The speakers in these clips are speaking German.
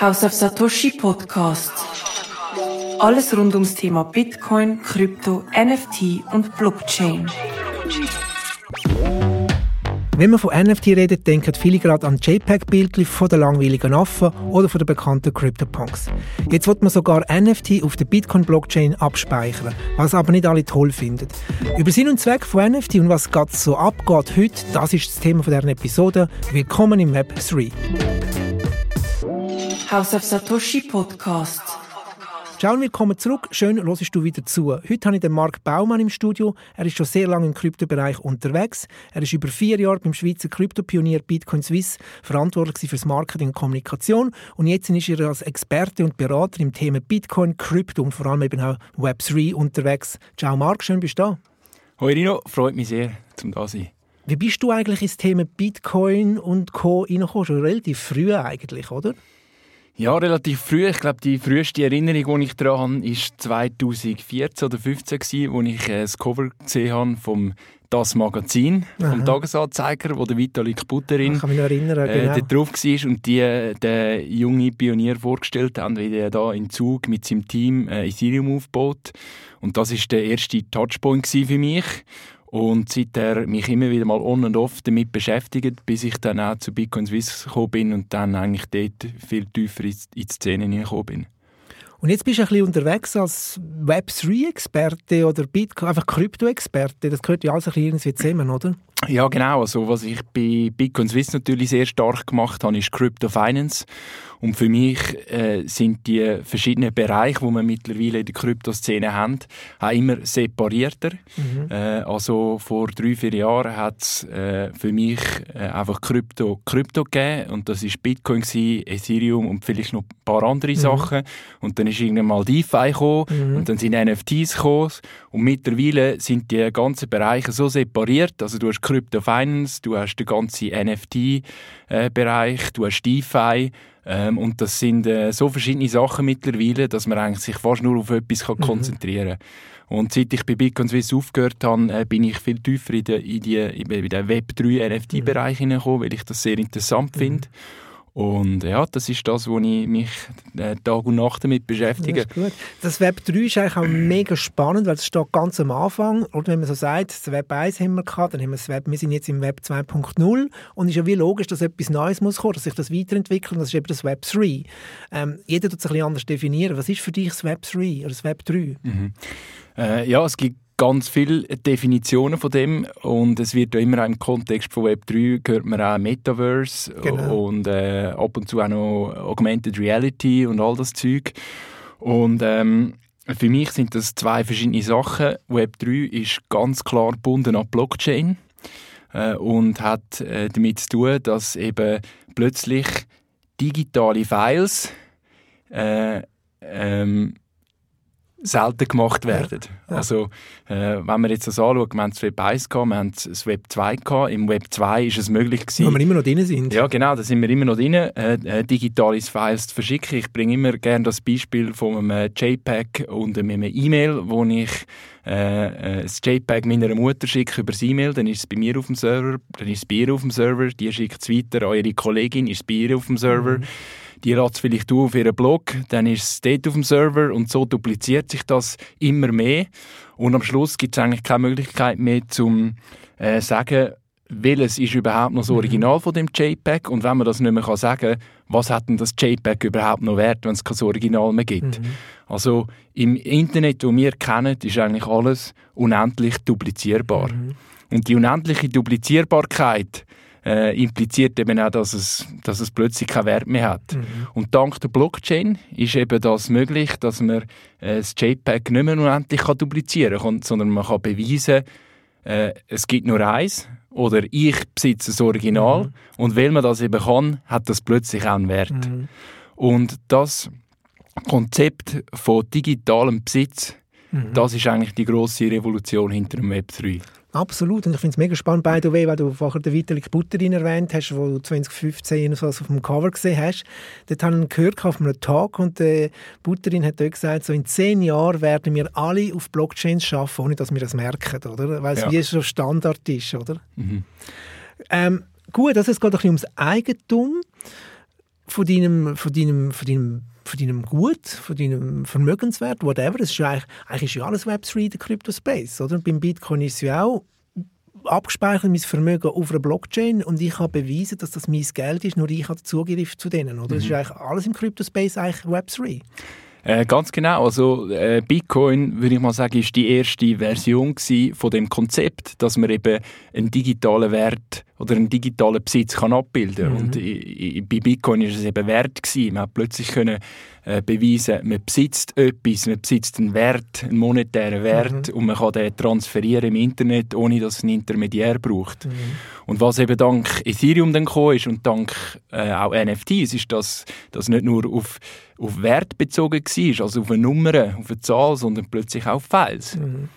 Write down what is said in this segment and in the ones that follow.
House of Satoshi Podcast. Alles rund ums Thema Bitcoin, Krypto, NFT und Blockchain. Wenn man von NFT redet, denken viele gerade an JPEG-Bildchen von den langweiligen Affen oder von den bekannten CryptoPunks. Jetzt wird man sogar NFT auf der Bitcoin-Blockchain abspeichern, was aber nicht alle toll finden. Über Sinn und Zweck von NFT und was gerade so abgeht heute, das ist das Thema dieser Episode. Willkommen im Web 3. House of Satoshi Podcast. Ciao und willkommen zurück. Schön, hörst du wieder zu. Heute habe ich den Marc Baumann im Studio. Er ist schon sehr lange im Kryptobereich unterwegs. Er ist über vier Jahre beim Schweizer Kryptopionier Bitcoin Swiss verantwortlich für das Marketing und Kommunikation. Und jetzt ist er als Experte und Berater im Thema Bitcoin, Krypto und vor allem eben auch Web3 unterwegs. Ciao Marc, schön bist du da. Hoi Rino, freut mich sehr, zum da sein. Wie bist du eigentlich ins Thema Bitcoin und Co. reingekommen? Schon relativ früh eigentlich, oder? Ja, relativ früh. Ich glaube, die früheste Erinnerung, die ich daran habe, war 2014 oder 2015, als ich äh, das Cover gesehen habe vom das Magazin Aha. vom Tagesanzeiger, wo der Vitalik Butterin ich kann mich erinnern, äh, genau. drauf war und die äh, den jungen Pionier vorgestellt haben, wie er da in Zug mit seinem Team äh, Ethereum aufbaut. Und das ist der erste Touchpoint für mich. Und seither mich immer wieder mal on und off damit beschäftigt, bis ich dann auch zu Bitcoin Swiss gekommen bin und dann eigentlich dort viel tiefer in die Szene gekommen bin. Und jetzt bist du ein bisschen unterwegs als Web3-Experte oder Bitcoin, einfach Krypto-Experte. Das gehört ja alles ein bisschen irgendwie zusammen, oder? Ja, genau. Also, was ich bei Bitcoin Swiss natürlich sehr stark gemacht habe, ist Crypto Finance. Und für mich äh, sind die verschiedenen Bereiche, die wir mittlerweile in der Kryptoszene haben, auch immer separierter. Mhm. Äh, also vor drei, vier Jahren hat es äh, für mich äh, einfach Krypto, Krypto gegeben. Und das ist Bitcoin, gewesen, Ethereum und vielleicht noch ein paar andere mhm. Sachen. Und dann ist irgendwann mal DeFi gekommen mhm. und dann sind NFTs gekommen. Und mittlerweile sind die ganzen Bereiche so separiert. Also du hast Crypto Finance, du hast den ganzen NFT-Bereich, äh, du hast DeFi. Ähm, und das sind äh, so verschiedene Sachen mittlerweile, dass man eigentlich sich fast nur auf etwas kann mhm. konzentrieren kann. Und seit ich bei Bitcoin Swiss aufgehört habe, äh, bin ich viel tiefer in, den, in, die, in den Web3 NFT-Bereich mhm. hineingekommen, weil ich das sehr interessant mhm. finde. Und ja, das ist das, wo ich mich äh, Tag und Nacht damit beschäftige. Das, gut. das Web 3 ist eigentlich auch mega spannend, weil es steht ganz am Anfang. Und wenn man so sagt, das Web 1 haben wir gehabt, dann haben wir das Web, wir sind jetzt im Web 2.0 und es ist ja wie logisch, dass etwas Neues muss kommen, dass sich das weiterentwickelt und das ist eben das Web 3. Ähm, jeder tut es ein bisschen anders definieren. Was ist für dich das Web 3 oder das Web 3? Mhm. Äh, ja, es gibt ganz viele Definitionen von dem und es wird ja immer auch im Kontext von Web3 gehört man auch Metaverse genau. und äh, ab und zu auch noch Augmented Reality und all das Zeug und ähm, für mich sind das zwei verschiedene Sachen. Web3 ist ganz klar gebunden an Blockchain äh, und hat äh, damit zu tun, dass eben plötzlich digitale Files äh, ähm, selten gemacht werden. Ja. Also, äh, wenn man jetzt das anschaut, wir haben das Web 1 gehabt, wir haben das Web 2 gehabt. Im Web 2 ist es möglich gewesen. Wo wir immer noch drin sind. Ja, genau, da sind wir immer noch drin, äh, äh, digitale Files zu verschicken. Ich bringe immer gerne das Beispiel von einem JPEG und einem E-Mail, wo ich äh, äh, das JPEG meiner Mutter schicke über das E-Mail, dann ist es bei mir auf dem Server, dann ist es bei ihr auf dem Server, die schickt es weiter an ihre Kollegin, ist es bei ihr auf dem Server. Mhm die lädt es vielleicht auf ihren Blog, dann ist es dort auf dem Server und so dupliziert sich das immer mehr. Und am Schluss gibt es eigentlich keine Möglichkeit mehr zum äh, sagen, welches ist überhaupt noch das mhm. Original von dem JPEG und wenn man das nicht mehr kann sagen was hat denn das JPEG überhaupt noch wert, wenn es kein Original mehr gibt. Mhm. Also im Internet, das wir kennen, ist eigentlich alles unendlich duplizierbar. Mhm. Und die unendliche Duplizierbarkeit äh, impliziert eben auch, dass es, dass es plötzlich keinen Wert mehr hat. Mhm. Und dank der Blockchain ist eben das möglich, dass man äh, das JPEG nicht mehr unendlich kann duplizieren kann, sondern man kann beweisen, äh, es gibt nur eins oder ich besitze das Original mhm. und weil man das eben kann, hat das plötzlich auch einen Wert. Mhm. Und das Konzept von digitalem Besitz, mhm. das ist eigentlich die große Revolution hinter dem Web 3. Absolut. Und ich finde es mega spannend, by the way, weil du vorher den Vitalik Butterin erwähnt hast, wo du 2015 so auf dem Cover gesehen hast. Dort habe ich gehört auf einem Talk und der Butterin hat dort gesagt, so in zehn Jahren werden wir alle auf Blockchains arbeiten, ohne dass wir das merken, oder? Weil es ja. wie so Standard ist, oder? Mhm. Ähm, gut, also es geht ein bisschen ums Eigentum von deinem, von deinem, von deinem von deinem Gut, von deinem Vermögenswert, whatever. Das ist eigentlich, eigentlich ist ja alles Web3 der Crypto-Space, oder? Beim Bitcoin ist es ja auch abgespeichert, mein Vermögen auf einer Blockchain und ich habe bewiesen, dass das mein Geld ist, nur ich habe Zugriff zu denen, oder? Mhm. Das ist eigentlich alles im Crypto-Space eigentlich Web3. Äh, ganz genau. Also äh, Bitcoin, würde ich mal sagen, ist die erste Version von dem Konzept, dass man eben einen digitalen Wert oder einen digitalen Besitz kann abbilden kann. Mhm. Und bei Bitcoin ist es eben wert gewesen. Man hat plötzlich können äh, beweisen, man besitzt etwas, man besitzt einen Wert, einen monetären Wert mhm. und man kann den transferieren im Internet, ohne dass es einen Intermediär braucht. Mhm. Und was eben dank Ethereum dann gekommen ist und dank äh, auch NFTs, ist, dass das nicht nur auf, auf Wert bezogen war, also auf eine Nummer, auf eine Zahl, sondern plötzlich auch auf Files. Mhm.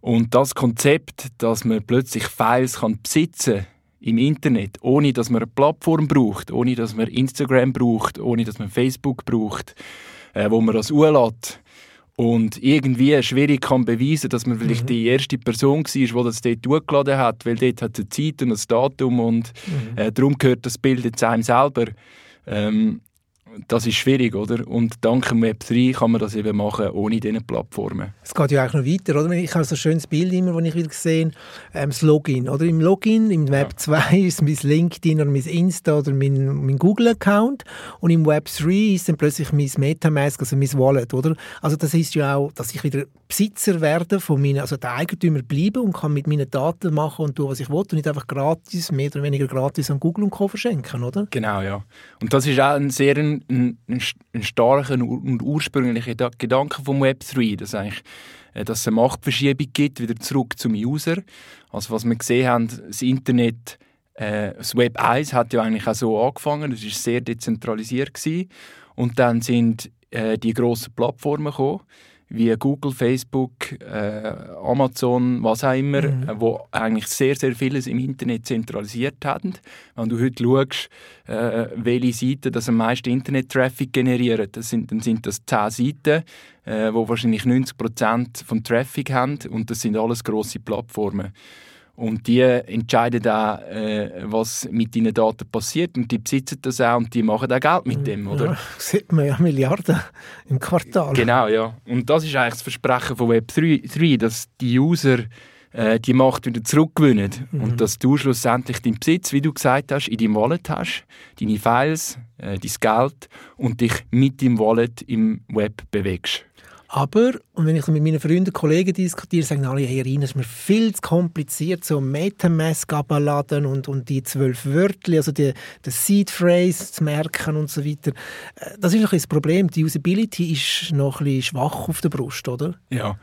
Und das Konzept, dass man plötzlich Files kann besitzen kann, im Internet, ohne dass man eine Plattform braucht, ohne dass man Instagram braucht, ohne dass man Facebook braucht, äh, wo man das ulässt und irgendwie schwierig kann beweisen, dass man vielleicht mhm. die erste Person war, die das dort hochgeladen hat, weil dort hat es eine Zeit und ein Datum und mhm. äh, darum gehört das Bild jetzt einem selber. Ähm, das ist schwierig, oder? Und dank dem Web3 kann man das eben machen, ohne diese Plattformen. Es geht ja auch noch weiter, oder? Ich habe so ein schönes Bild immer, das ich wieder gesehen ähm, das Login, oder? Im Login, im Web ja. 2 ist mein LinkedIn oder mein Insta oder mein, mein Google-Account und im Web 3 ist dann plötzlich mein Metamask, also mein Wallet, oder? Also das ist ja auch, dass ich wieder Besitzer werde von meinen, also der Eigentümer bleiben und kann mit meinen Daten machen und tun, was ich will und nicht einfach gratis, mehr oder weniger gratis an Google und Co. verschenken, oder? Genau, ja. Und das ist auch ein sehr ein, ein, ein starker und ursprünglicher Gedanke vom Web3, dass eigentlich äh, dass es eine Machtverschiebung gibt, wieder zurück zum User. Also was wir gesehen haben, das Internet, äh, das Web 1 hat ja eigentlich auch so angefangen, das war sehr dezentralisiert gewesen. und dann sind äh, die grossen Plattformen gekommen, wie Google, Facebook, äh, Amazon, was auch immer, mhm. äh, wo eigentlich sehr, sehr vieles im Internet zentralisiert haben. Wenn du heute schaust, äh, welche Seiten das am meisten Internet-Traffic generieren, das sind, dann sind das 10 Seiten, äh, wo wahrscheinlich 90% vom Traffic haben und das sind alles grosse Plattformen. Und die entscheiden auch, äh, was mit deinen Daten passiert. Und die besitzen das auch und die machen auch Geld mit dem, oder? Ja, sieht man ja Milliarden im Quartal. Genau, ja. Und das ist eigentlich das Versprechen von Web3, dass die User äh, die Macht wieder zurückgewinnen. Mhm. Und dass du schlussendlich deinen Besitz, wie du gesagt hast, in deinem Wallet hast, deine Files, äh, dein Geld und dich mit dem Wallet im Web bewegst. Aber, und wenn ich mit meinen Freunden, Kollegen diskutiere, sagen alle, hey Irina, es ist mir viel zu kompliziert, so Metamask abzuladen und, und die zwölf Wörter, also die, die Seed Phrase zu merken und so weiter. Äh, das ist ein das Problem. Die Usability ist noch ein bisschen schwach auf der Brust, oder? Ja.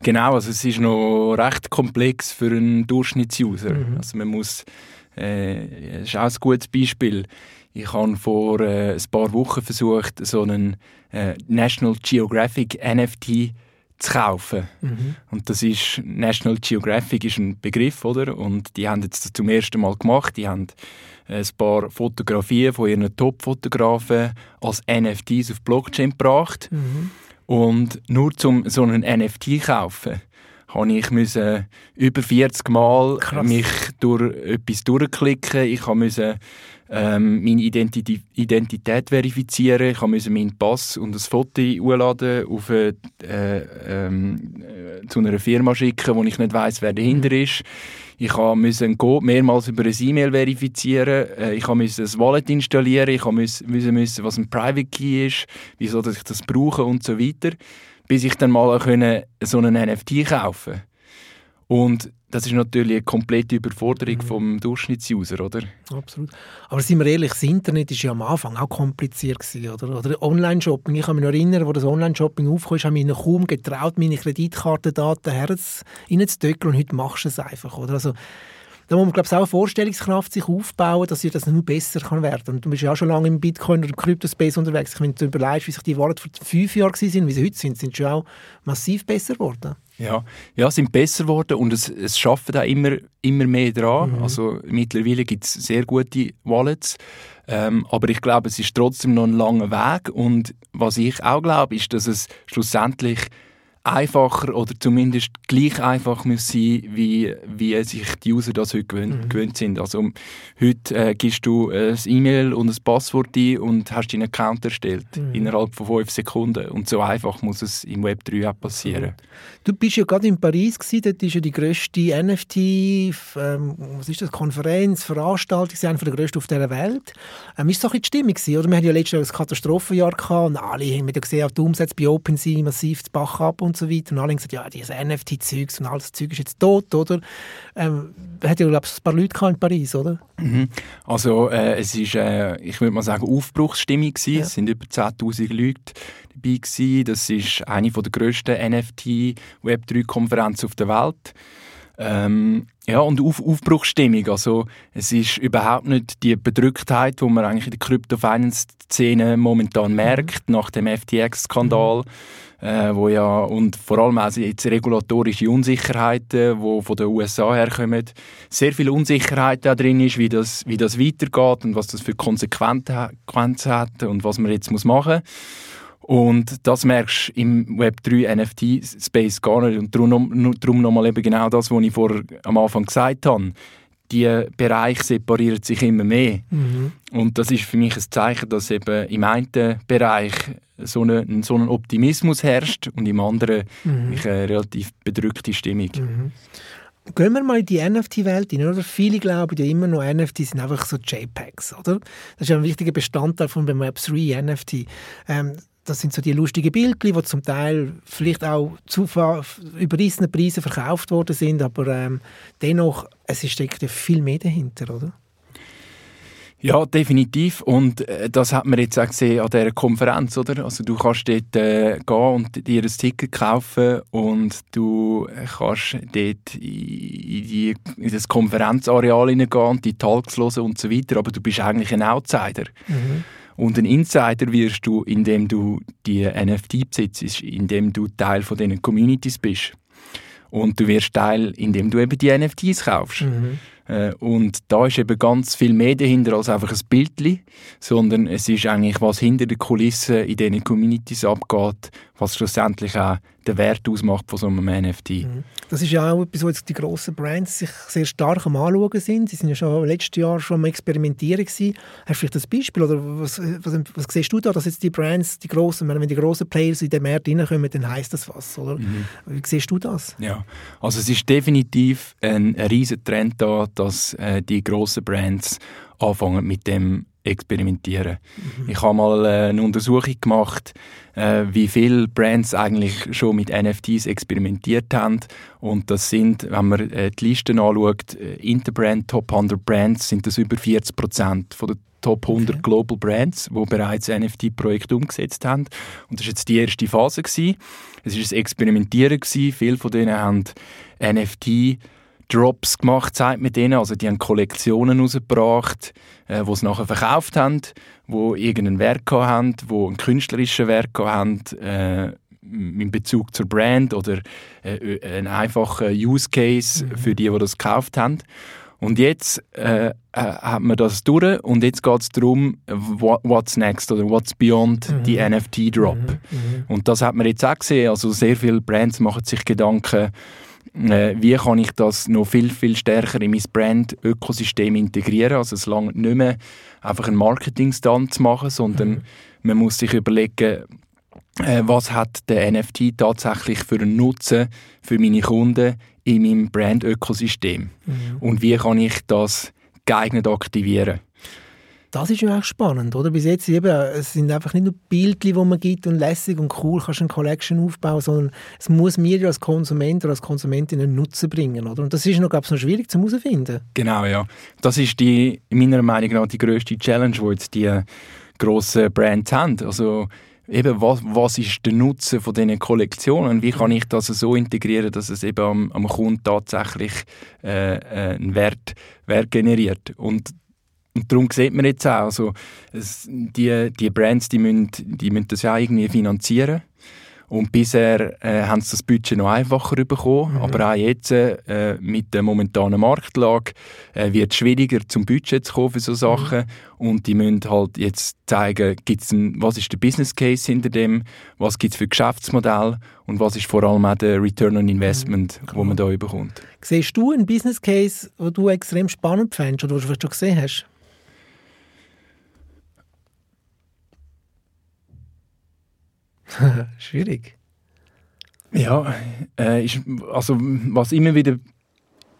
Genau, also es ist noch recht komplex für einen Durchschnittsuser. Mhm. Also man muss, äh, das ist auch ein gutes Beispiel. Ich habe vor äh, ein paar Wochen versucht, so einen äh, National Geographic NFT zu kaufen. Mhm. Und das ist, National Geographic ist ein Begriff, oder? Und die haben jetzt das zum ersten Mal gemacht. Die haben äh, ein paar Fotografien von ihren Top-Fotografen als NFTs auf Blockchain gebracht. Mhm. Und nur zum so einen NFT kaufen, habe ich müssen über 40 Mal Krass. mich durch etwas durchklicken. Ich musste ähm, meine Identität, Identität verifizieren. Ich musste meinen Pass und ein Foto hochladen, auf eine, äh, ähm, äh, zu einer Firma schicken, wo ich nicht weiß, wer dahinter mhm. ist. Ich musste einen Code mehrmals über ein E-Mail verifizieren. Äh, ich musste ein Wallet installieren. Ich musste wissen, was ein Private Key ist, wieso dass ich das brauche und so weiter. Bis ich dann mal so einen NFT kaufen. Und das ist natürlich eine komplette Überforderung mhm. vom Durchschnittsuser, oder? Absolut. Aber sind wir ehrlich, das Internet war ja am Anfang auch kompliziert gewesen, oder? Oder Online-Shopping. Ich kann mich noch erinnern, wo das Online-Shopping aufkam, habe ich mich kaum getraut, meine Kreditkartendaten reinzudrücken und heute machst du es einfach, oder? Also, da muss man glaube ich, auch eine Vorstellungskraft sich aufbauen, dass das nur besser kann werden kann. du bist ja auch schon lange im Bitcoin oder im Crypto-Space unterwegs. Ich meine, du überlegst, wie sich die Wallet vor fünf Jahren waren, wie sie heute sind, sind schon auch massiv besser geworden. Ja, ja sind besser geworden und es, es schaffen da immer, immer mehr dran. Mhm. Also mittlerweile gibt es sehr gute Wallets. Ähm, aber ich glaube, es ist trotzdem noch ein langer Weg. Und was ich auch glaube, ist, dass es schlussendlich einfacher oder zumindest gleich einfach muss sein, wie, wie sich die User das heute gewöhnt, mhm. gewöhnt sind. Also heute äh, gibst du ein E-Mail und ein Passwort ein und hast deinen Account erstellt mhm. innerhalb von fünf Sekunden. Und so einfach muss es im Web 3 auch passieren. Du bist ja gerade in Paris gewesen, dort ist ja die grösste NFT, ähm, was ist das, Konferenz, Veranstaltung, eine der grössten auf der Welt. Ähm, ist das auch die Stimmung gewesen, oder? Wir hatten ja letztes Jahr ein Katastrophenjahr gehabt und alle haben ja gesehen, die Umsätze bei OpenSea massiv zu Bach ab und so weiter. Und alle haben gesagt, ja, dieses NFT-Zeugs und alles Zeug ist jetzt tot, oder? Ähm, hat ja, glaube ich, ein paar Leute in Paris, oder? Mhm. Also, äh, es ist, äh, ich würde mal sagen, Aufbruchsstimmung gewesen. Ja. Es sind über 10'000 Leute dabei gewesen. Das ist eine der grössten NFT-Web3-Konferenzen auf der Welt. Ähm, ja, und Auf Aufbruchsstimmung. Also, es ist überhaupt nicht die Bedrücktheit, die man eigentlich in der Crypto-Finance-Szene momentan merkt, mhm. nach dem FTX-Skandal. Mhm äh, wo ja, und vor allem auch jetzt regulatorische Unsicherheiten, die von den USA herkommen, sehr viel Unsicherheit da drin ist, wie das, wie das weitergeht und was das für Konsequenzen hat und was man jetzt muss machen muss. Und das merkst du im Web3 NFT-Space gar nicht. Und darum, darum nochmal eben genau das, was ich vor, am Anfang gesagt habe die Bereiche separieren sich immer mehr. Mhm. Und das ist für mich ein Zeichen, dass eben im einen Bereich so, eine, so ein Optimismus herrscht und im anderen mhm. eine relativ bedrückte Stimmung. Mhm. Gehen wir mal in die NFT-Welt hin, oder? Viele glauben ja immer noch, NFTs sind einfach so JPEGs, oder? Das ist ja ein wichtiger Bestandteil von Web3 NFT. Ähm, das sind so die lustigen Bildchen, die zum Teil vielleicht auch zu überrissenen Preisen verkauft worden sind, aber ähm, dennoch, es steckt ja viel mehr dahinter, oder? Ja, definitiv. Und äh, das hat man jetzt auch gesehen an dieser Konferenz, oder? Also du kannst dort äh, gehen und dir ein Ticket kaufen und du kannst dort in, die, in das Konferenzareal hineingehen und die Talks hören und so weiter, aber du bist eigentlich ein Outsider. Mhm. Und ein Insider wirst du, indem du die NFT besitzt, indem du Teil von diesen Communities bist. Und du wirst Teil, indem du eben die NFTs kaufst. Mhm. Äh, und da ist eben ganz viel mehr dahinter als einfach ein Bildchen, sondern es ist eigentlich, was hinter den Kulissen in diesen Communities abgeht, was schlussendlich auch den Wert ausmacht von so einem NFT. Mhm. Das ist ja auch etwas, wo jetzt die grossen Brands sich sehr stark am Anschauen sind. Sie sind ja schon letztes Jahr schon am Experimentieren gewesen. Hast du vielleicht ein Beispiel oder was, was, was siehst du da, dass jetzt die Brands, die grossen, wenn die grossen Players in den Markt reinkommen, dann heisst das was, oder? Mhm. Wie siehst du das? Ja, also es ist definitiv ein, ein riesen Trend da, dass äh, die grossen Brands anfangen mit dem experimentieren. Mhm. Ich habe mal äh, eine Untersuchung gemacht, äh, wie viele Brands eigentlich schon mit NFTs experimentiert haben. Und das sind, wenn man äh, die Listen anschaut, Interbrand Top 100 Brands, sind das über 40 Prozent den Top 100 okay. Global Brands, die bereits NFT-Projekte umgesetzt haben. Und das war jetzt die erste Phase. Gewesen. Es war ein Experimentieren. Gewesen. Viele von denen haben NFT Drops gemacht, sagt mit denen. Also die haben Kollektionen rausgebracht, äh, die sie nachher verkauft haben, wo irgendeinen Wert haben, wo einen künstlerischen Wert haben, äh, in Bezug zur Brand oder äh, einen einfachen Use Case mhm. für die, die das gekauft haben. Und jetzt äh, äh hat man das durch und jetzt geht es darum, what's next oder what's beyond mhm. die NFT-Drop. Mhm. Mhm. Und das hat man jetzt auch gesehen. Also sehr viele Brands machen sich Gedanken, äh, wie kann ich das noch viel, viel stärker in mein Brand-Ökosystem integrieren. Also es langt nicht mehr einfach einen Marketing-Stand zu machen, sondern mhm. man muss sich überlegen, äh, was hat der NFT tatsächlich für einen Nutzen für meine Kunden in meinem Brand-Ökosystem mhm. und wie kann ich das geeignet aktivieren. Das ist ja auch spannend, oder? Bis jetzt eben, es sind einfach nicht nur Bildchen, die man gibt und lässig und cool kannst du eine Collection aufbauen, sondern es muss mir als Konsument oder als Konsumentin einen Nutzen bringen, oder? Und das ist noch, glaube ich, noch schwierig zu herausfinden. Genau, ja. Das ist die, meiner Meinung nach die grösste Challenge, die jetzt die grossen Brands haben. Also eben, was, was ist der Nutzen von diesen Kollektionen? Wie kann ich das so integrieren, dass es eben am, am Kunden tatsächlich äh, äh einen Wert, Wert generiert? Und und darum sieht man jetzt auch, also, es, die, die Brands die müssen, die müssen das ja irgendwie finanzieren. Und bisher äh, haben sie das Budget noch einfacher bekommen, mhm. aber auch jetzt äh, mit der momentanen Marktlage äh, wird es schwieriger, zum Budget zu kommen für so Sachen. Mhm. Und die müssen halt jetzt zeigen, gibt's ein, was ist der Business Case hinter dem, was gibt es für Geschäftsmodell und was ist vor allem auch der Return on Investment, mhm. wo man da bekommt. Siehst du einen Business Case, den du extrem spannend fändest oder was du schon gesehen hast? Schwierig. Ja, äh, ist, also was immer wieder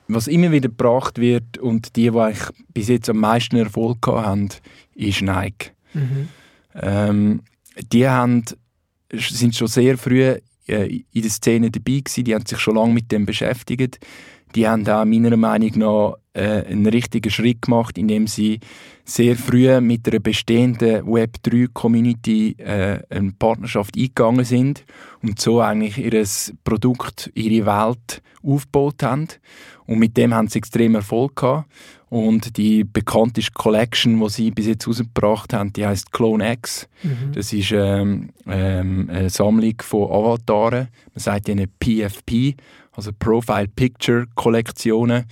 was immer wieder gebracht wird und die, die ich bis jetzt am meisten Erfolg haben, ist Nike. Mhm. Ähm, die haben, sind schon sehr früh äh, in der Szene dabei gewesen, die haben sich schon lange mit dem beschäftigt. Die haben auch meiner Meinung nach äh, einen richtigen Schritt gemacht, indem sie sehr früh mit einer bestehenden Web3-Community äh, eine Partnerschaft eingegangen sind und so eigentlich ihr Produkt, ihre Welt aufgebaut haben. Und mit dem haben sie extrem Erfolg gehabt. Und die bekannteste Collection, die sie bis jetzt rausgebracht haben, die heißt Clone X. Mhm. Das ist ähm, ähm, eine Sammlung von Avataren. Man sagt ihnen PFP, also Profile Picture Kollektionen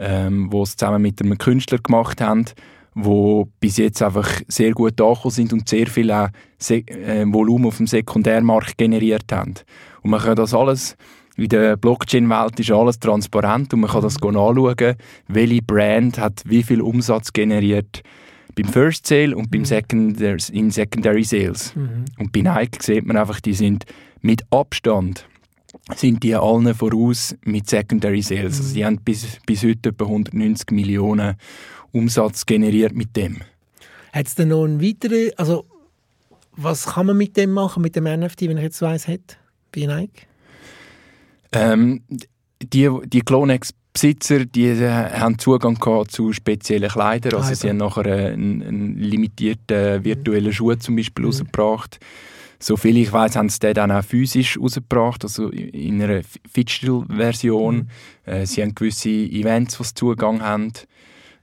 ähm, wo es zusammen mit einem Künstler gemacht haben, wo bis jetzt einfach sehr gut angekommen sind und sehr viel auch Se äh, Volumen auf dem Sekundärmarkt generiert haben. Und man kann das alles in der Blockchain-Welt ist alles transparent und man kann das anschauen, welche Brand hat wie viel Umsatz generiert beim First Sale und beim mhm. Secondary, in Secondary Sales. Mhm. Und bei Nike sieht man einfach, die sind mit Abstand sind die allen voraus mit Secondary Sales. Also die haben bis, bis heute etwa 190 Millionen Umsatz generiert mit dem. Hat es denn noch einen weiteren, also was kann man mit dem machen, mit dem NFT, wenn ich jetzt weiss, hat, bei Nike? Ähm, die die Clonex Besitzer die äh, haben Zugang zu speziellen Kleidern. Also ah, sie haben nachher einen, einen limitierten virtuellen Schuh zum Beispiel mhm. rausgebracht Soviel ich weiß, haben sie den dann auch physisch rausgebracht, also in einer Digital-Version. Mhm. Äh, sie haben gewisse Events, die Zugang haben.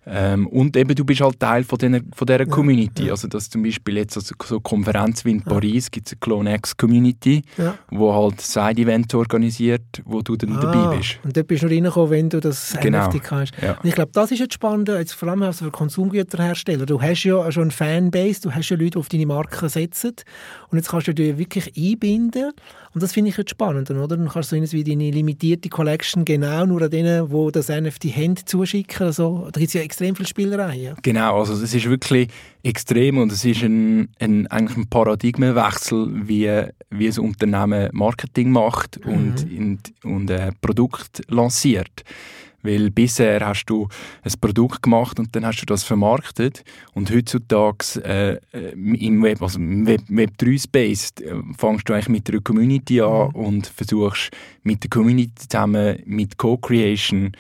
Ähm, und eben, du bist halt Teil von, den, von dieser Community. Ja, ja. Also, dass zum Beispiel jetzt also so Konferenz wie in Paris gibt es eine CloneX Community, ja. wo halt Side-Events organisiert, wo du dann ah, dabei bist. Und dort bist du reingekommen, wenn du das genau. NFT hast. Ja. Und ich glaube, das ist jetzt spannend, jetzt vor allem also für Konsumgüterhersteller. Du hast ja schon eine Fanbase, du hast ja Leute, die auf deine Marke setzen und jetzt kannst du dich wirklich einbinden und das finde ich jetzt spannend, oder? Dann kannst du so wie deine limitierte Collection genau nur an denen, die das NFT haben, zuschicken. Also, da gibt es ja extrem viele Spielereien. Ja. Genau, also es ist wirklich extrem und es ist ein, ein, eigentlich ein Paradigmenwechsel, wie, wie ein Unternehmen Marketing macht mhm. und, und, und ein Produkt lanciert. Weil bisher hast du ein Produkt gemacht und dann hast du das vermarktet. Und heutzutage äh, im Web, also im Web, Web 3 Space, äh, fängst du eigentlich mit der Community an mhm. und versuchst mit der Community zusammen mit Co-Creation,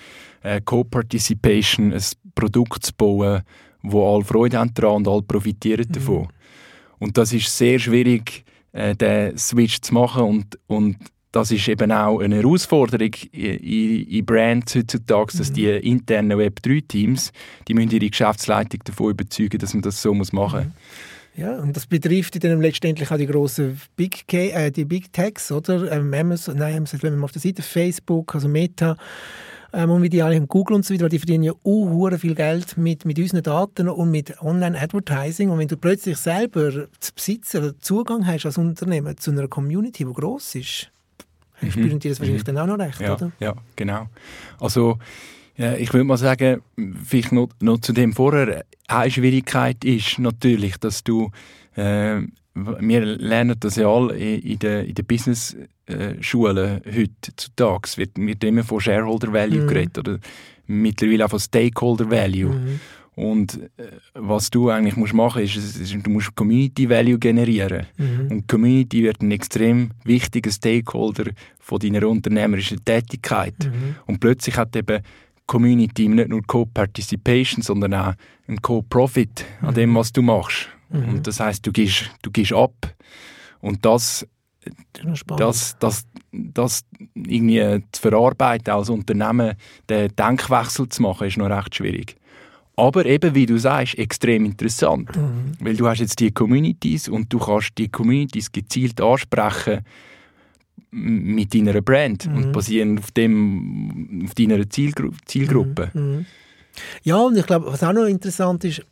äh, Co-Participation ein Produkt zu bauen, wo alle Freude haben daran und alle profitieren mhm. davon. Und das ist sehr schwierig, äh, den Switch zu machen und, und das ist eben auch eine Herausforderung in, in Brands heutzutage, dass die internen Web3-Teams, die müssen ihre Geschäftsleitung davon überzeugen, dass man das so machen muss. Mhm. Ja, und das betrifft dann letztendlich auch die grossen Big, K äh, die Big Techs, oder? Ähm, Amazon, nein, Amazon, wenn man auf der Seite Facebook, also Meta, ähm, und wie die alle Google und so weiter, die verdienen ja auch viel Geld mit, mit unseren Daten und mit Online-Advertising. Und wenn du plötzlich selber Besitzer Zugang hast als Unternehmen zu einer Community, die gross ist, mhm. spüren die das wahrscheinlich mhm. dann auch noch recht, ja, oder? Ja, genau. Also ich würde mal sagen, vielleicht noch, noch zu dem vorher, eine Schwierigkeit ist natürlich, dass du, äh, wir lernen das ja alle in den in der Business-Schulen heutzutage, wird, wird immer von Shareholder Value mhm. geredet oder mittlerweile auch von Stakeholder Value. Mhm. Und äh, was du eigentlich musst machen musst, ist, ist, du musst Community Value generieren. Mhm. Und Community wird ein extrem wichtiger Stakeholder von deiner unternehmerischen Tätigkeit. Mhm. Und plötzlich hat eben Community nicht nur Co-Participation, sondern auch ein Co-Profit an dem, mhm. was du machst. Mhm. Und das heißt, du gehst, du gehst ab. Und das, das, das, das irgendwie zu verarbeiten als Unternehmen, den Denkwechsel zu machen, ist noch recht schwierig. Aber eben, wie du sagst, extrem interessant. Mhm. Weil du hast jetzt die Communities und du kannst die Communities gezielt ansprechen mit deiner Brand mhm. und basierend auf dem, auf deiner Zielgru Zielgruppe. Mhm. mhm. Ja, und ich glaube, was auch noch interessant ist,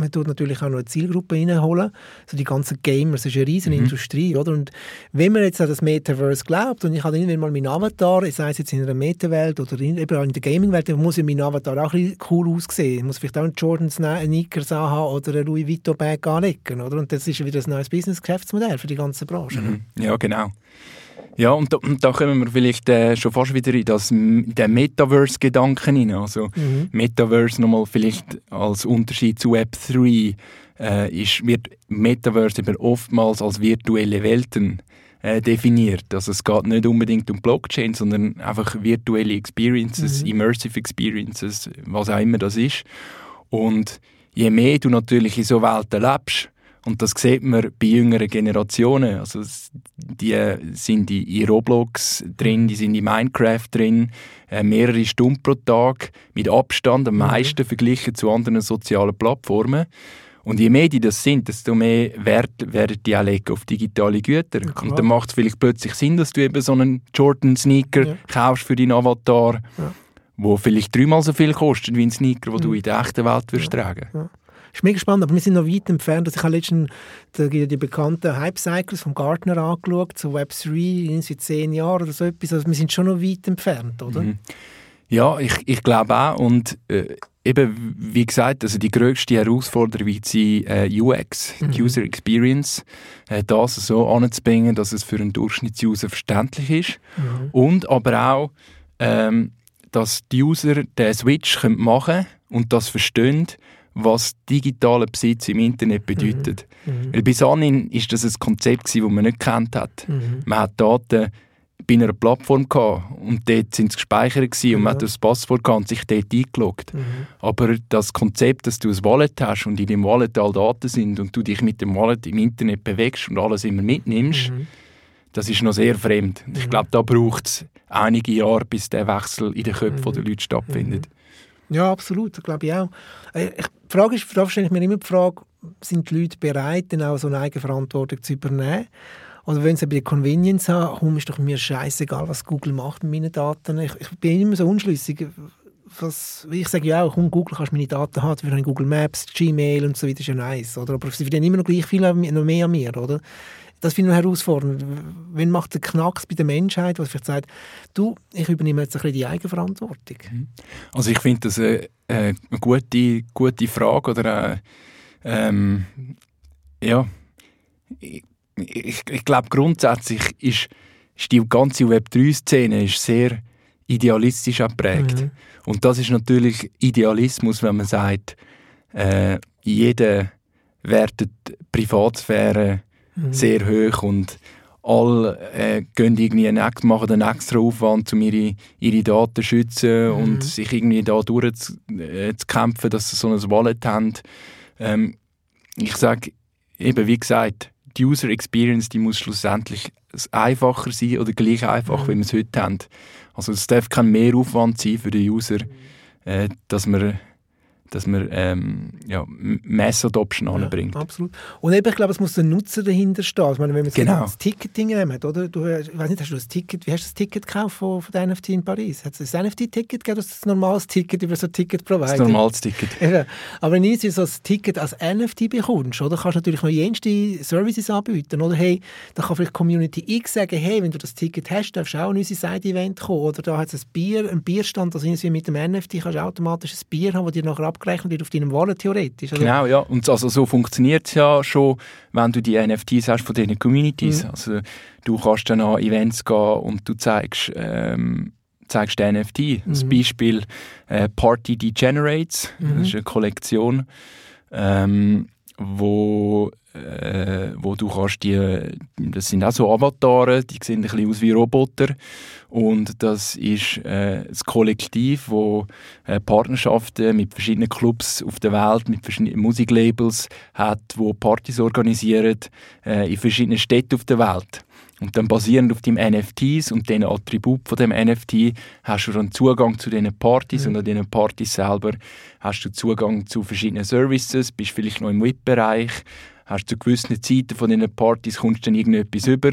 man tut natürlich auch noch eine Zielgruppe reinholen, so die ganzen Gamers, das ist eine riesige mhm. Industrie, oder? Und wenn man jetzt an das Metaverse glaubt und ich habe irgendwann mal meinen Avatar, sei es jetzt in einer Meta-Welt oder in, eben in der Gaming-Welt, dann muss ja mein Avatar auch ein cool aussehen. Ich muss vielleicht auch einen Jordan Sneakers haben oder einen Louis Vuitton Bag anlegen, oder? Und das ist wieder ein neues Business-Geschäftsmodell für die ganze Branche. Mhm. Ja, genau. Ja, und da, und da kommen wir vielleicht äh, schon fast wieder in das, den Metaverse-Gedanken hinein. Also mhm. Metaverse nochmal vielleicht als Unterschied zu Web3 äh, ist, wird Metaverse eben oftmals als virtuelle Welten äh, definiert. Also es geht nicht unbedingt um Blockchain, sondern einfach virtuelle Experiences, mhm. Immersive Experiences, was auch immer das ist. Und je mehr du natürlich in so Welten lebst, und das sieht man bei jüngeren Generationen. Also die sind in Roblox drin, die sind in Minecraft drin, äh, mehrere Stunden pro Tag, mit Abstand am mhm. meisten verglichen zu anderen sozialen Plattformen. Und je mehr die das sind, desto mehr Wert werden die auch legen auf digitale Güter. Ja, und dann macht es vielleicht plötzlich Sinn, dass du eben so einen Jordan-Sneaker ja. kaufst für deinen Avatar, ja. wo vielleicht dreimal so viel kostet wie ein Sneaker, den mhm. du in der echten Welt wirst tragen ist mega spannend, aber wir sind noch weit entfernt. Also ich habe letztens die, die bekannten Hype-Cycles vom Gartner angeschaut, zu Web3, in zehn Jahren oder so etwas. Also wir sind schon noch weit entfernt, oder? Mhm. Ja, ich, ich glaube auch. Und äh, eben, wie gesagt, also die grösste Herausforderung wird sein äh, UX, mhm. User Experience, äh, das so anzubringen, dass es für einen Durchschnittsuser verständlich ist. Mhm. Und aber auch, ähm, dass die User den Switch machen können und das verstehen, was digitaler Besitz im Internet bedeutet. Mhm. mhm. Weil bis anhin ist das ein Konzept das man nicht kennt hat. Mhm. Man hat Daten bei einer Plattform gehabt und dort sind sie gespeichert gewesen, und man hat das Passwort gehabt und sich dort eingeloggt. Mhm. Aber das Konzept, dass du ein Wallet hast und in dem Wallet alle Daten sind und du dich mit dem Wallet im Internet bewegst und alles immer mitnimmst, mhm. das ist noch sehr fremd. Ich mhm. glaube, da braucht es einige Jahre, bis der Wechsel in den Köpfen der Leute stattfindet. Ja, absolut, glaube ich auch. Äh, die Frage ist, da stelle ich mir immer die Frage, sind die Leute bereit, dann auch so eine Eigenverantwortung zu übernehmen? Oder wenn sie bei der Convenience haben, komm, ist doch mir scheißegal, was Google macht mit meinen Daten. Ich, ich bin immer so unschlüssig. Was, ich sage ja auch, komm, Google kannst meine Daten haben, wir haben Google Maps, Gmail und so weiter, ist ja nice. Oder? Aber sie verdienen immer noch gleich viel, noch mehr an mir, oder? Das finde ich herausfordernd. Wenn macht der Knacks bei der Menschheit, was vielleicht sagt, du, ich übernehme jetzt ein bisschen die Eigenverantwortung? Mhm. Also ich finde das eine, eine, gute, gute Frage oder eine, ähm, ja, ich, ich, ich glaube grundsätzlich ist, ist die ganze Web3-Szene sehr idealistisch geprägt. Mhm. Und das ist natürlich Idealismus, wenn man sagt, äh, jeder wertet Privatsphäre mhm. sehr hoch und alle äh, gehen irgendwie einen, machen einen extra Aufwand, um ihre, ihre Daten zu schützen mhm. und sich irgendwie da durchzukämpfen, äh, dass sie so ein Wallet haben. Ähm, ich sage eben, wie gesagt, die User Experience die muss schlussendlich einfacher sein oder gleich einfach, mhm. wie wir es heute haben. Also es darf kein Mehraufwand sein für den User, äh, dass man dass man ähm, ja, Mass Adoption ja, anbringt. Absolut. Und eben, ich glaube, es muss ein Nutzer dahinter stehen. Ich meine, wenn man genau. das Ticketing nimmt, oder? Du, ich weiß nicht, hast du das Ticket, wie hast du das Ticket gekauft von, von der NFT in Paris? Hat es ein NFT-Ticket gegeben oder das normales Ticket über so ein Ticket-Provider? Das normales Ticket. Ja. Aber wenn du so ein Ticket als NFT bekommst, oder, kannst du natürlich noch jenste Services anbieten. Oder hey, da kann vielleicht Community X sagen, hey, wenn du das Ticket hast, darfst du auch an unser Side-Event kommen. Oder da hat es ein Bier, ein Bierstand, das irgendwie mit dem NFT kannst du automatisch ein Bier haben, das dir nachher abgerechnet wird auf deinem Wallet theoretisch. Also genau, ja. Und also so funktioniert es ja schon, wenn du die NFTs hast von diesen Communities. Mhm. Also du kannst dann an Events gehen und du zeigst, ähm, zeigst den NFT. Mhm. Das Beispiel äh, Party Degenerates, mhm. das ist eine Kollektion, ähm, wo äh, wo du kannst die, das sind auch so Avatare, die sehen ein bisschen aus wie Roboter und das ist äh, das Kollektiv, wo äh, Partnerschaften mit verschiedenen Clubs auf der Welt, mit verschiedenen Musiklabels hat, wo Partys organisiert äh, in verschiedenen Städten auf der Welt. Und dann basierend auf dem NFTs und den Attribut von dem NFT hast du dann Zugang zu diesen Partys mhm. und an diesen Partys selber hast du Zugang zu verschiedenen Services, bist vielleicht noch im VIP-Bereich, hast zu gewissen Zeiten von diesen Partys kommst dann irgendetwas über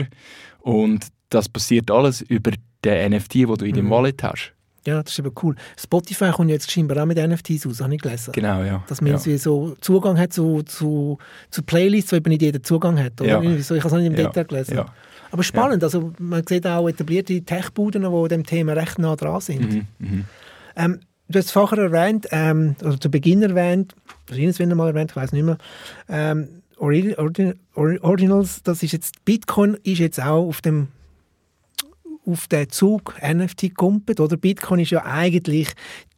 und das passiert alles über den NFT, den du in deinem Mhm. Wallet hast. Ja, das ist eben cool. Spotify kommt jetzt scheinbar auch mit NFTs aus, habe ich gelesen. Genau, ja. Dass man ja. so Zugang hat zu, zu, zu Playlists, wo eben nicht jeder Zugang hat. Oder? Ja. So, ich habe es nicht im Ja. Detail gelesen. Ja. Aber spannend, also man sieht auch etablierte Tech-Buden, die dem Thema recht nah dran sind. Mhm. Mhm. Ähm, du hast es vorher erwähnt, ähm, oder zu Beginn erwähnt, wahrscheinlich wenn mal erwähnt, ich weiß nicht mehr, ähm, Ordinals, das ist jetzt, Bitcoin ist jetzt auch auf dem auf den Zug NFT kumpelt, oder? Bitcoin ist ja eigentlich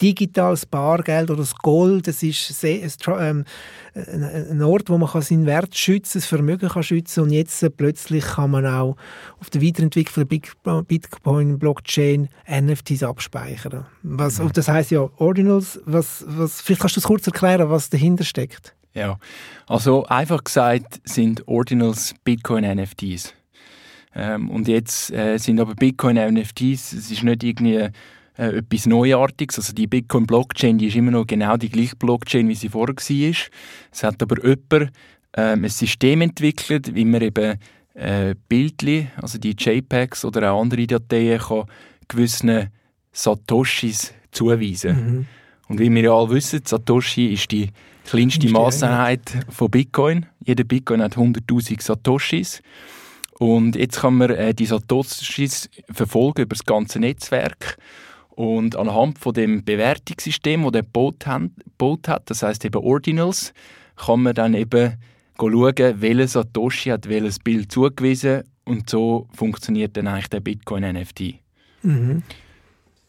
digitales Bargeld oder das Gold. Es ist ähm, ein, ein Ort, wo man kann seinen Wert schützen, das Vermögen kann schützen und jetzt äh, plötzlich kann man auch auf der Weiterentwicklung der Big- Bitcoin-Blockchain NFTs abspeichern. Was, Das heißt ja Ordinals. Was, was, vielleicht kannst du es kurz erklären, was dahinter steckt. Ja, also einfach gesagt sind Ordinals Bitcoin NFTs. Ähm, und jetzt äh, sind aber Bitcoin NFTs, es ist nicht irgendwie äh, etwas Neuartiges. Also die Bitcoin Blockchain, die ist immer noch genau die gleiche Blockchain, wie sie vorher war. Es hat aber jemand ähm, ein System entwickelt, wie man eben äh, Bildli, also die JPEGs oder auch andere Dateien, kann gewissen Satoshis zuweisen. Und wie wir ja alle wissen, Satoshi ist die kleinste Maßeinheit von Bitcoin. Jeder Bitcoin hat 100.000 Satoshis. Und jetzt kann man äh, die Satoshis verfolgen über das ganze Netzwerk. Und anhand von dem Bewertungssystem, das der gebaut hat, das heißt eben Ordinals, kann man dann eben schauen, welcher Satoshi hat welches Bild zugewiesen und so funktioniert dann eigentlich der Bitcoin NFT. Mhm.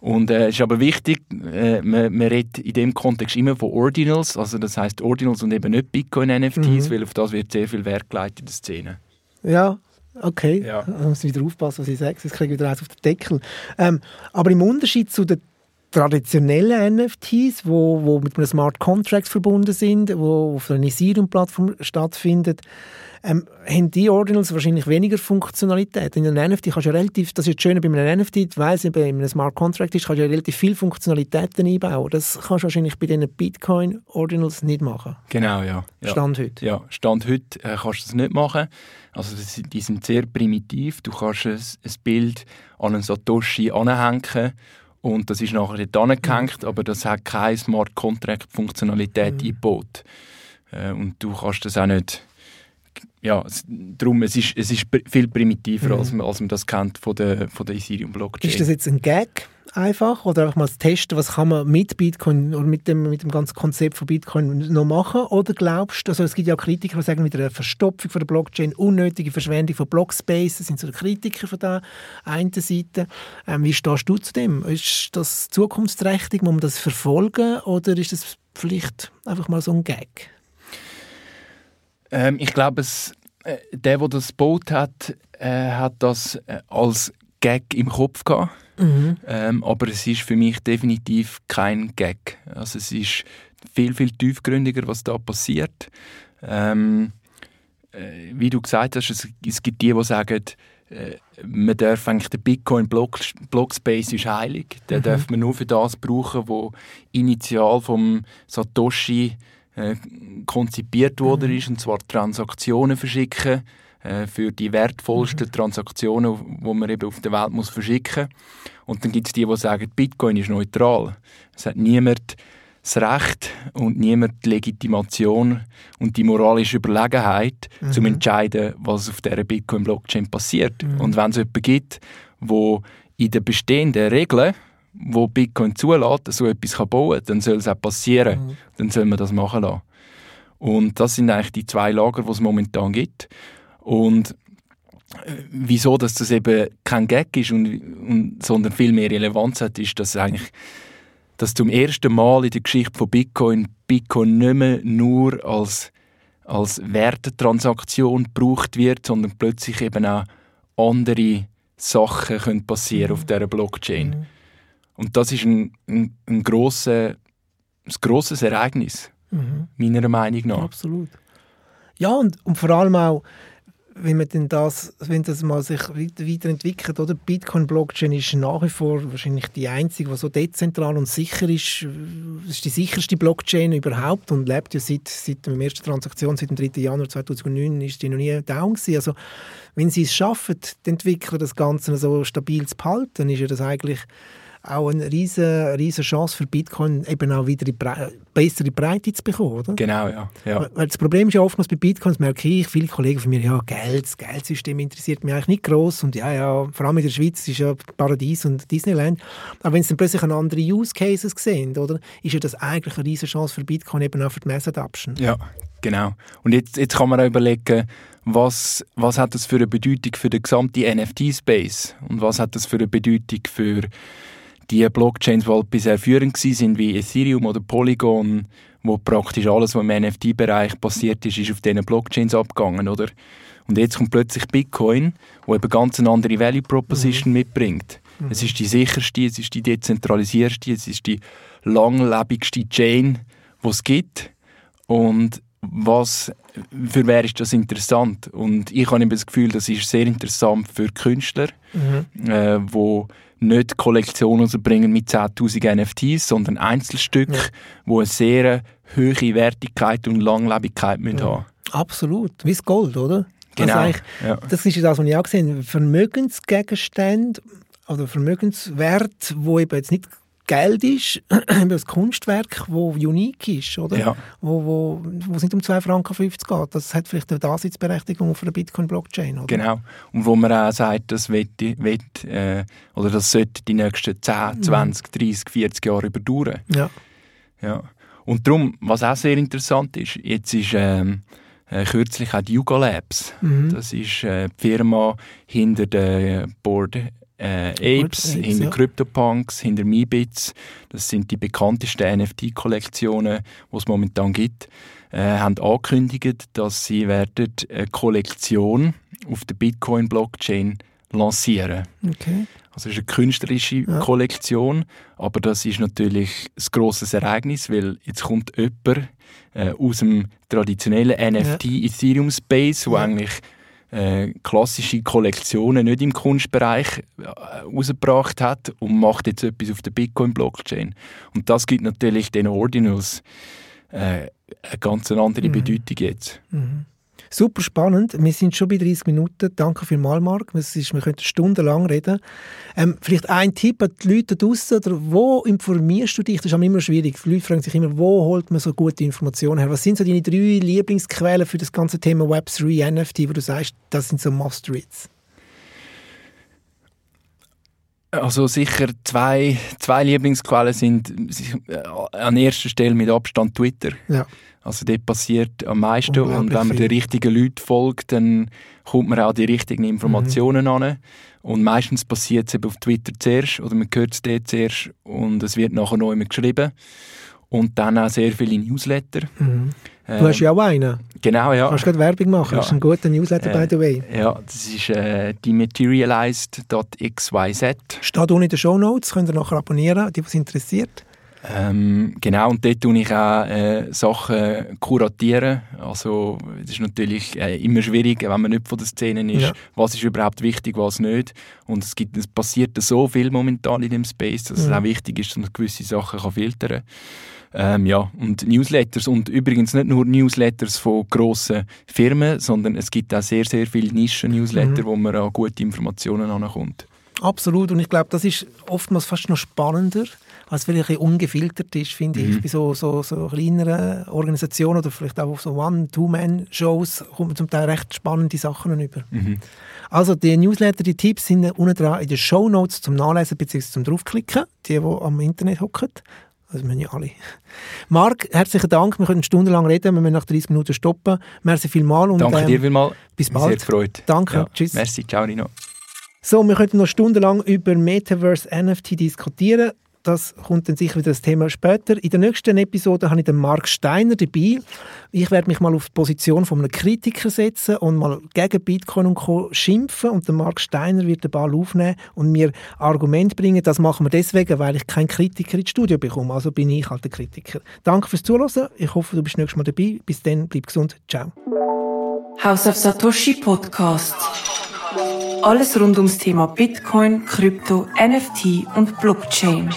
Und äh, es ist aber wichtig, äh, man, man redet in dem Kontext immer von Ordinals, also das heißt Ordinals und eben nicht Bitcoin-NFTs, Mhm. weil auf das wird sehr viel Wert gelegt in der Szene. Ja, okay. Ja. Ich muss wieder aufpassen, was ich sage, sonst kriege ich wieder eins auf den Deckel. Ähm, aber im Unterschied zu den traditionellen NFTs, wo, wo mit einem Smart Contract verbunden sind, wo auf einer Ethereum-Plattform stattfindet, ähm, haben die Ordinals wahrscheinlich weniger Funktionalität. In einem NFT kannst du ja relativ, das ist das Schöne bei einem NFT, weil es eben in einem Smart Contract ist, kannst du ja relativ viele Funktionalitäten einbauen. Das kannst du wahrscheinlich bei diesen Bitcoin-Ordinals nicht machen. Genau, ja. ja. Stand heute. Ja, Stand heute äh, kannst du das nicht machen. Also das, die sind sehr primitiv. Du kannst ein, ein Bild an einen Satoshi anhängen und das ist nachher dort angehängt, aber das hat keine Smart Contract Funktionalität Mhm. eingebaut. Äh, und du kannst das auch nicht ja, es, darum, es ist, es ist viel primitiver, Mhm. als, man, als man das kennt von der, von der Ethereum Blockchain. Ist das jetzt ein Gag einfach oder einfach mal zu testen, was kann man mit Bitcoin oder mit dem, mit dem ganzen Konzept von Bitcoin noch machen? Oder glaubst du, also es gibt ja auch Kritiker, die sagen, mit einer Verstopfung von der Blockchain, unnötige Verschwendung von Blockspace, das sind so die Kritiker von der einen Seite. Ähm, wie stehst du zu dem? Ist das zukunftsträchtig, muss man das verfolgen oder ist das vielleicht einfach mal so ein Gag? Ähm, ich glaube, äh, der, der das gebaut hat, äh, hat das äh, als Gag im Kopf gehabt. Ähm, aber es ist für mich definitiv kein Gag. Also es ist viel, viel tiefgründiger, was da passiert. Ähm, äh, wie du gesagt hast, es, es gibt die, die sagen, äh, man darf eigentlich den Bitcoin Block, Blockspace ist heilig. Den darf man nur für das brauchen, wo initial vom Satoshi äh, konzipiert worden ist, und zwar Transaktionen verschicken äh, für die wertvollsten Transaktionen, die man eben auf der Welt muss verschicken Und dann gibt es die, die sagen, Bitcoin ist neutral. Es hat niemand das Recht und niemand die Legitimation und die moralische Überlegenheit, Mhm. zum entscheiden, was auf dieser Bitcoin-Blockchain passiert. Und wenn es jemanden gibt, wo in den bestehenden Regeln, wo Bitcoin zulässt, so etwas kann bauen kann, dann soll es auch passieren. Mhm. Dann soll man das machen lassen. Und das sind eigentlich die zwei Lager, die es momentan gibt. Und äh, wieso, dass das eben kein Gag ist, und, und, sondern viel mehr Relevanz hat, ist, dass eigentlich dass zum ersten Mal in der Geschichte von Bitcoin Bitcoin nicht mehr nur als, als Wertetransaktion gebraucht wird, sondern plötzlich eben auch andere Sachen können passieren auf dieser Blockchain. Und das ist ein, ein, ein, grosse, ein grosses Ereignis, Mhm. meiner Meinung nach. Absolut. Ja, und, und vor allem auch, wenn man denn das, wenn das mal sich weiterentwickelt, oder? Bitcoin-Blockchain ist nach wie vor wahrscheinlich die einzige, die so dezentral und sicher ist. Es ist die sicherste Blockchain überhaupt und lebt ja seit, seit der ersten Transaktion, seit dem 3. Januar 2009, ist die noch nie down gewesen. Also, wenn sie es schaffen, die Entwickler das Ganze so stabil zu behalten, ist ja das eigentlich auch eine riesige, riesige Chance für Bitcoin, eben auch wieder Bre bessere Breite zu bekommen, oder? Genau, ja. ja. Weil das Problem ist ja oftmals bei Bitcoins, merke ich, viele Kollegen von mir, ja, Geld, das Geldsystem interessiert mich eigentlich nicht groß und ja, ja, vor allem in der Schweiz ist ja Paradies und Disneyland. Aber wenn es dann plötzlich andere Use Cases sehen, oder, ist ja das eigentlich eine riesige Chance für Bitcoin, eben auch für die Mass Adoption. Ja, genau. Und jetzt, jetzt kann man auch überlegen, was, was hat das für eine Bedeutung für den gesamten NFT-Space und was hat das für eine Bedeutung für die Blockchains, die halt bisher führend waren, wie Ethereum oder Polygon, wo praktisch alles, was im NFT-Bereich passiert ist, ist auf diesen Blockchains abgegangen, oder? Und jetzt kommt plötzlich Bitcoin, wo eben ganz eine andere Value Proposition mhm. mitbringt. Mhm. Es ist die sicherste, es ist die dezentralisierste, es ist die langlebigste Chain, die es gibt. Und was, für wer ist das interessant? Und ich habe das Gefühl, das ist sehr interessant für Künstler, mhm. äh, wo nicht Kollektionen rausbringen mit 10'000 NFTs, sondern Einzelstücke, ja. wo eine sehr hohe Wertigkeit und Langlebigkeit ja. haben Absolut, wie das Gold, oder? Genau. Also ja. Das ist das, was ich auch gesehen habe. Vermögensgegenstände oder Vermögenswert, wo eben jetzt nicht Geld ist, das Kunstwerk, das unique ist, oder? Ja. Wo, wo, wo es nicht um 2,50 Franken geht. Das hat vielleicht eine Daseinsberechtigung für eine Bitcoin-Blockchain, oder? Genau. Und wo man auch sagt, das wird, wird äh, oder das sollte die nächsten 10, 20, 30, 40 Jahre überdauern. Ja. ja. Und darum, was auch sehr interessant ist, jetzt ist ähm, äh, kürzlich auch die Yuga Labs. Mhm. Das ist äh, die Firma hinter der Board äh, Apes, Apes, hinter ja. CryptoPunks, hinter Meebits. Das sind die bekanntesten NFT-Kollektionen, die es momentan gibt. Äh, haben angekündigt, dass sie werden eine Kollektion auf der Bitcoin-Blockchain lancieren. Okay. Also es ist eine künstlerische ja. Kollektion, aber das ist natürlich ein grosses Ereignis, weil jetzt kommt jemand äh, aus dem traditionellen NFT-Ethereum-Space, wo ja. eigentlich äh, klassische Kollektionen nicht im Kunstbereich äh, rausgebracht hat und macht jetzt etwas auf der Bitcoin-Blockchain. Und das gibt natürlich den Ordinals äh, eine ganz andere mhm. Bedeutung jetzt. Mhm. Super spannend. Wir sind schon bei 30 Minuten. Danke vielmals, Marc. ist, wir könnten stundenlang reden. Ähm, vielleicht ein Tipp an die Leute draußen. Oder wo informierst du dich? Das ist immer schwierig. Die Leute fragen sich immer, wo holt man so gute Informationen her? Was sind so deine drei Lieblingsquellen für das ganze Thema Web3, NFT, wo du sagst, das sind so Must-Reads? Also sicher zwei, zwei Lieblingsquellen sind äh, an erster Stelle mit Abstand Twitter. Ja. Also dort passiert am meisten und wenn man den richtigen Leuten folgt, dann kommt man auch die richtigen Informationen mhm. an. Und meistens passiert es eben auf Twitter zuerst oder man hört es dort zuerst und es wird nachher noch immer geschrieben. Und dann auch sehr viele Newsletter. Mhm. Du hast ja auch einen. Genau, ja. Kannst du gerade Werbung machen? Ja. Das ist ein guter Newsletter, äh, by the way. Ja, das ist äh, dematerialized.xyz. Steht unten in den Show Notes, könnt ihr nachher abonnieren, die was interessiert. Ähm, genau, und dort tue ich auch äh, Sachen kuratieren. Also, es ist natürlich äh, immer schwierig, wenn man nicht von der Szene ist, ja. was ist überhaupt wichtig, was nicht. Und es, gibt, es passiert so viel momentan in dem Space, dass ja. es auch wichtig ist, dass man gewisse Sachen kann filtern kann. Ähm, ja, und Newsletters und übrigens nicht nur Newsletters von grossen Firmen, sondern es gibt auch sehr, sehr viele Nischen-Newsletter, mhm. wo man an gute Informationen ankommt. Absolut, und ich glaube, das ist oftmals fast noch spannender, als vielleicht ungefiltert ist, finde mhm. ich. Bei so, so, so kleineren Organisationen oder vielleicht auch so One-Two-Man-Shows kommt man zum Teil recht spannende Sachen über. Mhm. Also die Newsletter, die Tipps sind unten dran in den Show Notes zum Nachlesen bzw. zum draufklicken, die, die am Internet hocken. Das müssen ja alle. Marc, herzlichen Dank. Wir können stundenlang reden. Wir müssen nach 30 Minuten stoppen. Merci vielmals. Und, Danke ähm, dir vielmals. Bis bald. Sehr gefreut. Danke. Ja. Tschüss. Merci. Ciao, Nino. So, wir könnten noch stundenlang über Metaverse NFT diskutieren. Das kommt dann sicher wieder das Thema später. In der nächsten Episode habe ich den Mark Steiner dabei. Ich werde mich mal auf die Position von einem Kritiker setzen und mal gegen Bitcoin und Co. schimpfen. Und der Mark Steiner wird den Ball aufnehmen und mir Argument bringen. Das machen wir deswegen, weil ich keinen Kritiker ins Studio bekomme. Also bin ich halt der Kritiker. Danke fürs Zuhören. Ich hoffe, du bist nächstes Mal dabei. Bis dann, bleib gesund. Ciao. House of Satoshi Podcast. Alles rund ums Thema Bitcoin, Krypto, NFT und Blockchain.